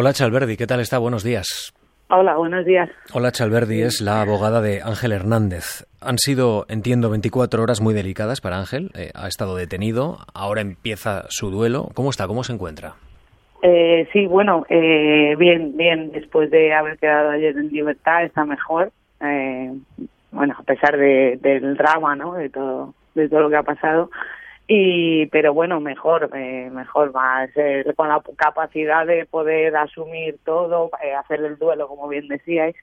Hola Chalverdi, ¿qué tal está? Buenos días. Hola, buenos días. Hola Chalverdi, es la abogada de Ángel Hernández. Han sido, entiendo, 24 horas muy delicadas para Ángel. Eh, ha estado detenido, ahora empieza su duelo. ¿Cómo está? ¿Cómo se encuentra? Eh, sí, bueno, eh, bien, bien. Después de haber quedado ayer en libertad, está mejor. Eh, bueno, a pesar de, del drama, ¿no? De todo, de todo lo que ha pasado y pero bueno mejor eh, mejor más eh, con la capacidad de poder asumir todo eh, hacer el duelo como bien decíais.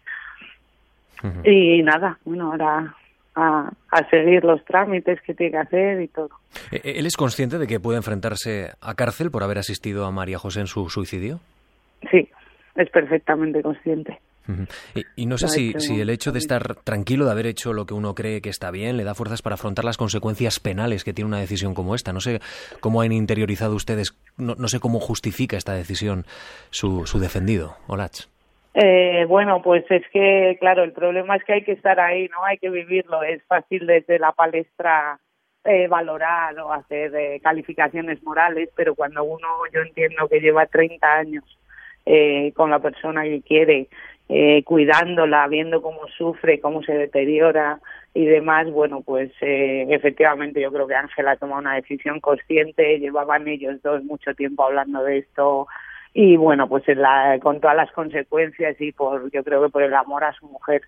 Y nada bueno ahora a, a, seguir los trámites que tiene que hacer y todo. Él es consciente de que puede enfrentarse a cárcel por haber asistido a María José en su suicidio sí es perfectamente consciente y, no sé si, si, el hecho de estar tranquilo, de haber hecho lo que uno cree que está bien, le da fuerzas para afrontar las consecuencias penales que tiene una decisión como esta. No sé cómo han interiorizado ustedes, no, no sé cómo justifica esta decisión su, su defendido, Olach. Eh, bueno, pues es que, claro, el problema es que hay que estar ahí, ¿no? Hay que vivirlo. Es fácil desde la palestra eh, valorar o hacer eh, calificaciones morales, pero cuando uno, yo entiendo que lleva 30 años eh, con la persona que quiere, eh, cuidándola, viendo cómo sufre, cómo se deteriora y demás, bueno, pues eh, efectivamente yo creo que Ángela ha tomado una decisión consciente, llevaban ellos dos mucho tiempo hablando de esto y bueno, pues la, con todas las consecuencias y por yo creo que por el amor a su mujer,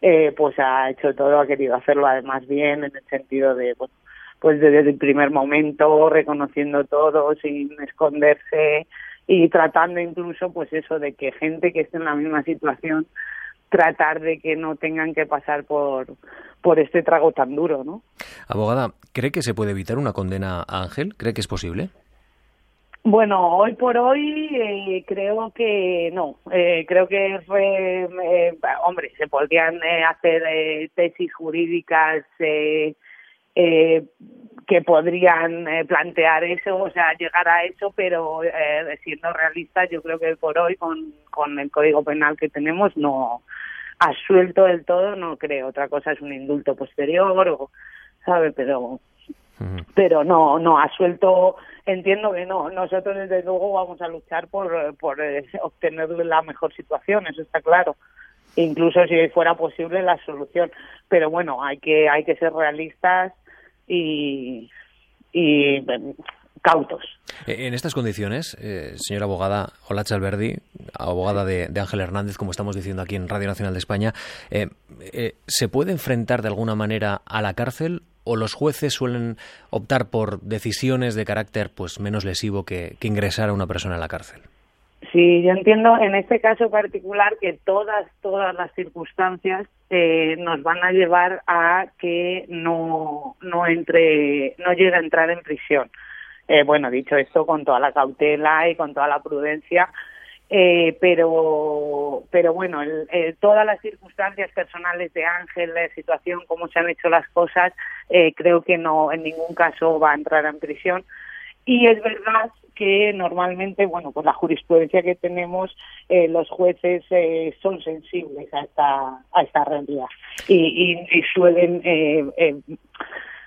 eh, pues ha hecho todo, ha querido hacerlo además bien en el sentido de, bueno, pues desde el primer momento reconociendo todo sin esconderse, y tratando incluso pues eso de que gente que esté en la misma situación tratar de que no tengan que pasar por por este trago tan duro, ¿no? Abogada, ¿cree que se puede evitar una condena a Ángel? ¿Cree que es posible? Bueno, hoy por hoy eh, creo que no. Eh, creo que, eh, hombre, se podrían eh, hacer eh, tesis jurídicas eh, eh, que podrían eh, plantear eso, o sea, llegar a eso, pero eh, siendo realistas, yo creo que por hoy, con, con el código penal que tenemos, no asuelto del todo, no creo. Otra cosa es un indulto posterior, o, ¿sabe? Pero pero no no asuelto entiendo que no. Nosotros desde luego vamos a luchar por por eh, obtener la mejor situación eso está claro. Incluso si fuera posible la solución. Pero bueno hay que hay que ser realistas y, y cautos. En estas condiciones, eh, señora abogada Olacha Alberdi, abogada de, Ángel Hernández, como estamos diciendo aquí en Radio Nacional de España, eh, eh, ¿se puede enfrentar de alguna manera a la cárcel o los jueces suelen optar por decisiones de carácter pues menos lesivo que, que ingresar a una persona en la cárcel? Sí, yo entiendo en este caso particular que todas, todas las circunstancias eh, nos van a llevar a que no, no entre, no llegue a entrar en prisión. Eh, bueno, dicho esto, con toda la cautela y con toda la prudencia, eh, pero, pero bueno, el, eh, todas las circunstancias personales de Ángel, la situación, cómo se han hecho las cosas, eh, creo que no, en ningún caso va a entrar en prisión. Y es verdad que normalmente, bueno, pues la jurisprudencia que tenemos, eh, los jueces eh, son sensibles a esta, a esta realidad y, y, y suelen eh, eh,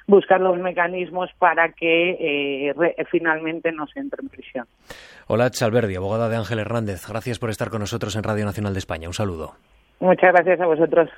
buscar los mecanismos para que eh, re, finalmente no se entre en prisión. Hola, Chalverdi, abogada de Ángel Hernández. Gracias por estar con nosotros en Radio Nacional de España. Un saludo. Muchas gracias a vosotros.